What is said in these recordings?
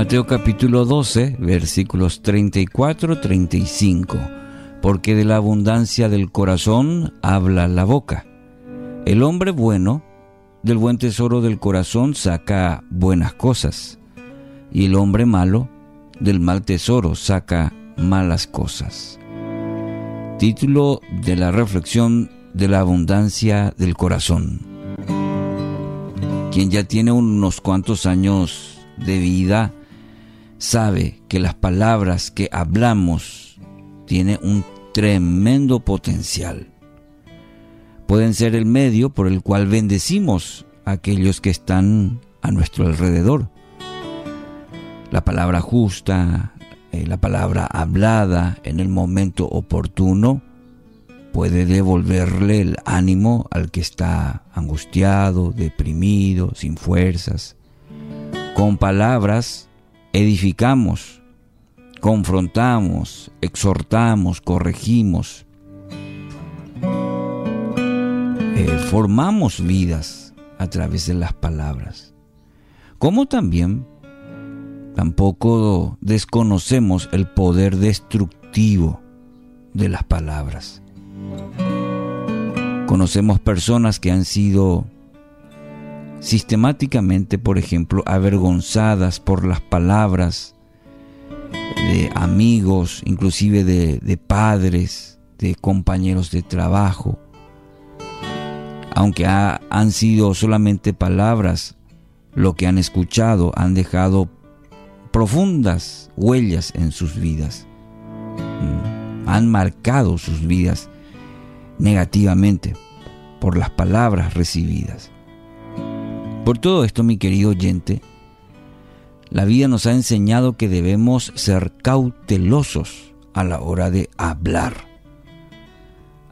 Mateo capítulo 12, versículos 34-35. Porque de la abundancia del corazón habla la boca. El hombre bueno, del buen tesoro del corazón saca buenas cosas. Y el hombre malo, del mal tesoro saca malas cosas. Título de la reflexión de la abundancia del corazón. Quien ya tiene unos cuantos años de vida sabe que las palabras que hablamos tienen un tremendo potencial. Pueden ser el medio por el cual bendecimos a aquellos que están a nuestro alrededor. La palabra justa, eh, la palabra hablada en el momento oportuno puede devolverle el ánimo al que está angustiado, deprimido, sin fuerzas. Con palabras edificamos, confrontamos, exhortamos, corregimos, eh, formamos vidas a través de las palabras. Como también tampoco desconocemos el poder destructivo de las palabras. Conocemos personas que han sido sistemáticamente, por ejemplo, avergonzadas por las palabras de amigos, inclusive de, padres, de compañeros de trabajo. Aunque han sido solamente palabras, lo que han escuchado han dejado profundas huellas en sus vidas. Mm, han marcado sus vidas negativamente por las palabras recibidas. Por todo esto, mi querido oyente, la vida nos ha enseñado que debemos ser cautelosos a la hora de hablar.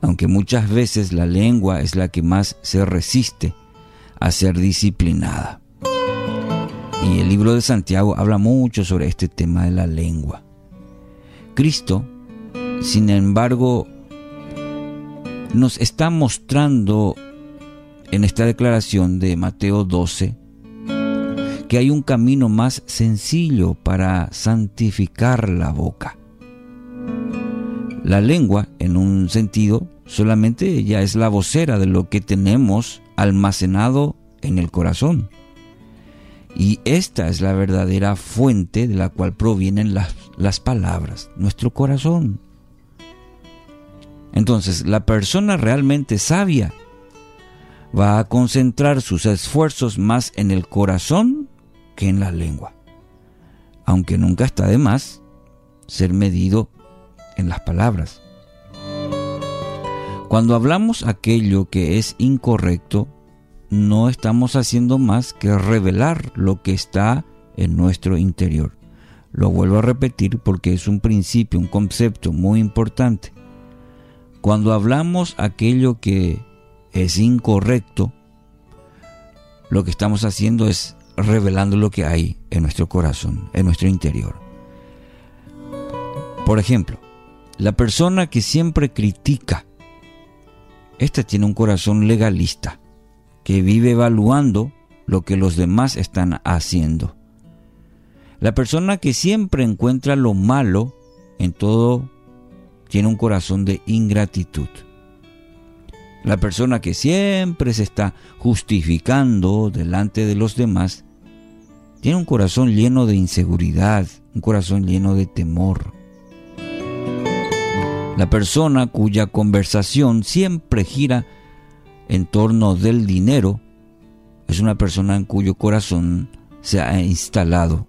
Aunque muchas veces la lengua es la que más se resiste a ser disciplinada. Y el libro de Santiago habla mucho sobre este tema de la lengua. Cristo, sin embargo, nos está mostrando en esta declaración de Mateo 12 que hay un camino más sencillo para santificar la boca. La lengua, en un sentido, solamente ya es la vocera de lo que tenemos almacenado en el corazón. Y esta es la verdadera fuente de la cual provienen las, las palabras, nuestro corazón. Entonces, la persona realmente sabia va a concentrar sus esfuerzos más en el corazón que en la lengua, aunque nunca está de más ser medido en las palabras. Cuando hablamos aquello que es incorrecto, no estamos haciendo más que revelar lo que está en nuestro interior. Lo vuelvo a repetir porque es un principio, un concepto muy importante. Cuando hablamos aquello que es incorrecto, lo que estamos haciendo es revelando lo que hay en nuestro corazón, en nuestro interior. Por ejemplo, la persona que siempre critica, esta tiene un corazón legalista, que vive evaluando lo que los demás están haciendo. La persona que siempre encuentra lo malo en todo tiene un corazón de ingratitud. La persona que siempre se está justificando delante de los demás tiene un corazón lleno de inseguridad, un corazón lleno de temor. La persona cuya conversación siempre gira en torno del dinero es una persona en cuyo corazón se ha instalado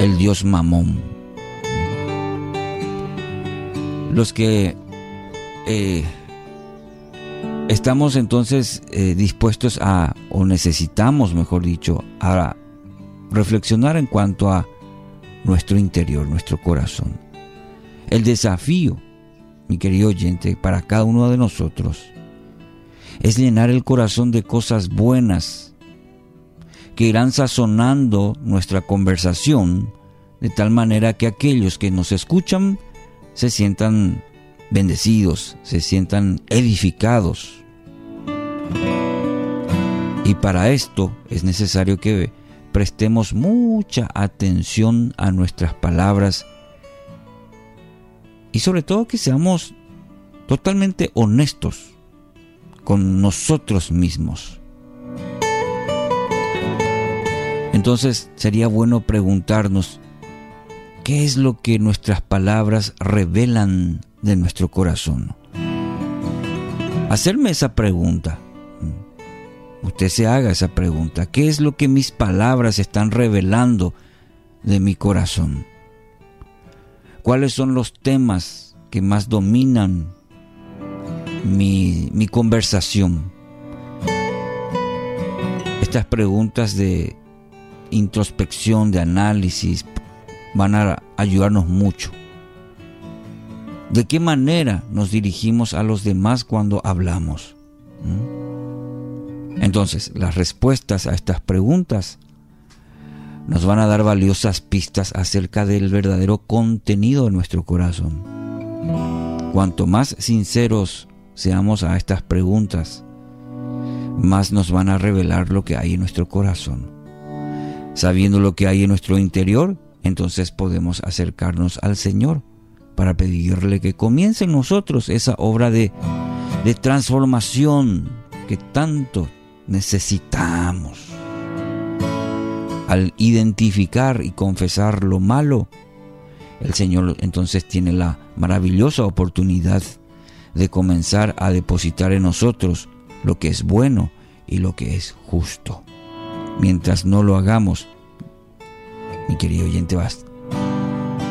el dios Mamón. Los que eh, estamos entonces eh, dispuestos a, o necesitamos, mejor dicho, a reflexionar en cuanto a nuestro interior, nuestro corazón. El desafío, mi querido oyente, para cada uno de nosotros es llenar el corazón de cosas buenas que irán sazonando nuestra conversación de tal manera que aquellos que nos escuchan se sientan bendecidos, se sientan edificados. Y para esto es necesario que prestemos mucha atención a nuestras palabras y sobre todo que seamos totalmente honestos con nosotros mismos. Entonces sería bueno preguntarnos, ¿qué es lo que nuestras palabras revelan de nuestro corazón? Hacerme esa pregunta. Usted se haga esa pregunta. ¿Qué es lo que mis palabras están revelando de mi corazón? ¿Cuáles son los temas que más dominan mi, mi conversación? Estas preguntas de introspección, de análisis, van a ayudarnos mucho. ¿De qué manera nos dirigimos a los demás cuando hablamos? ¿Mm? Entonces, las respuestas a estas preguntas nos van a dar valiosas pistas acerca del verdadero contenido de nuestro corazón. Cuanto más sinceros seamos a estas preguntas, más nos van a revelar lo que hay en nuestro corazón. Sabiendo lo que hay en nuestro interior, entonces podemos acercarnos al Señor para pedirle que comience en nosotros esa obra de, de transformación que tanto necesitamos. Al identificar y confesar lo malo, el Señor entonces tiene la maravillosa oportunidad de comenzar a depositar en nosotros lo que es bueno y lo que es justo. Mientras no lo hagamos, mi querido oyente, va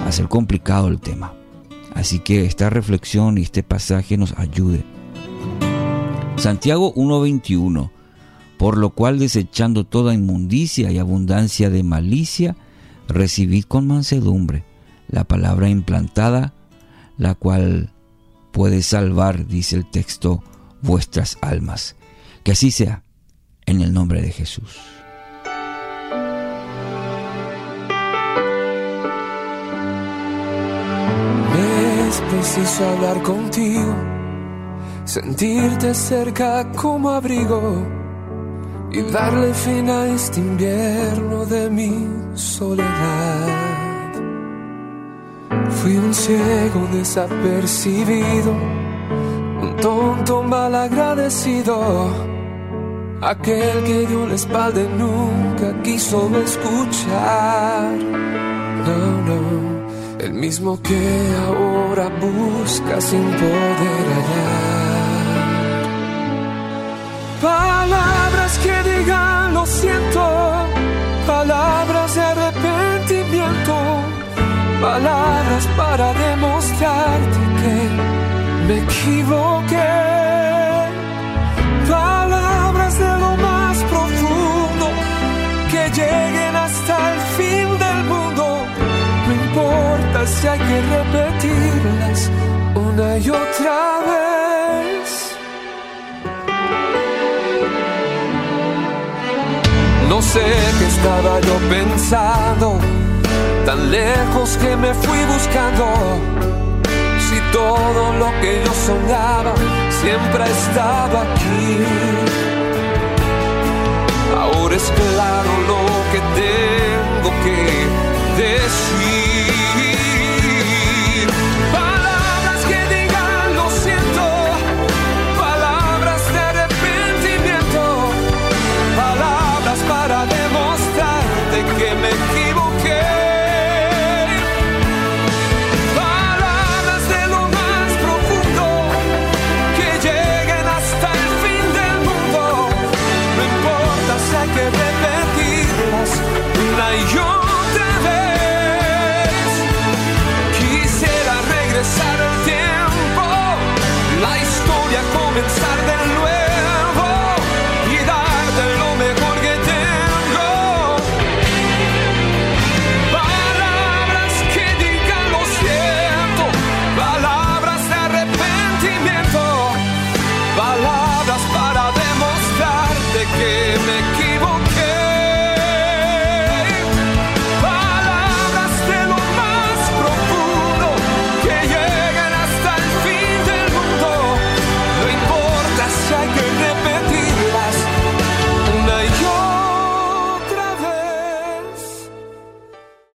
a ser complicado el tema. Así que esta reflexión y este pasaje nos ayude. Santiago 1:21, por lo cual desechando toda inmundicia y abundancia de malicia, recibid con mansedumbre la palabra implantada, la cual puede salvar, dice el texto, vuestras almas. Que así sea, en el nombre de Jesús. Es preciso hablar contigo, sentirte cerca como abrigo y darle fin a este invierno de mi soledad. Fui un ciego desapercibido, un tonto mal agradecido, aquel que dio la espalda y nunca quiso escuchar. No, no el mismo que ahora busca sin poder hallar. Palabras que digan lo siento, palabras de arrepentimiento, palabras para demostrarte que me equivoqué. Que repetirlas una y otra vez. No sé qué estaba yo pensando, tan lejos que me fui buscando. Si todo lo que yo soñaba siempre estaba aquí. Ahora es claro lo que decir.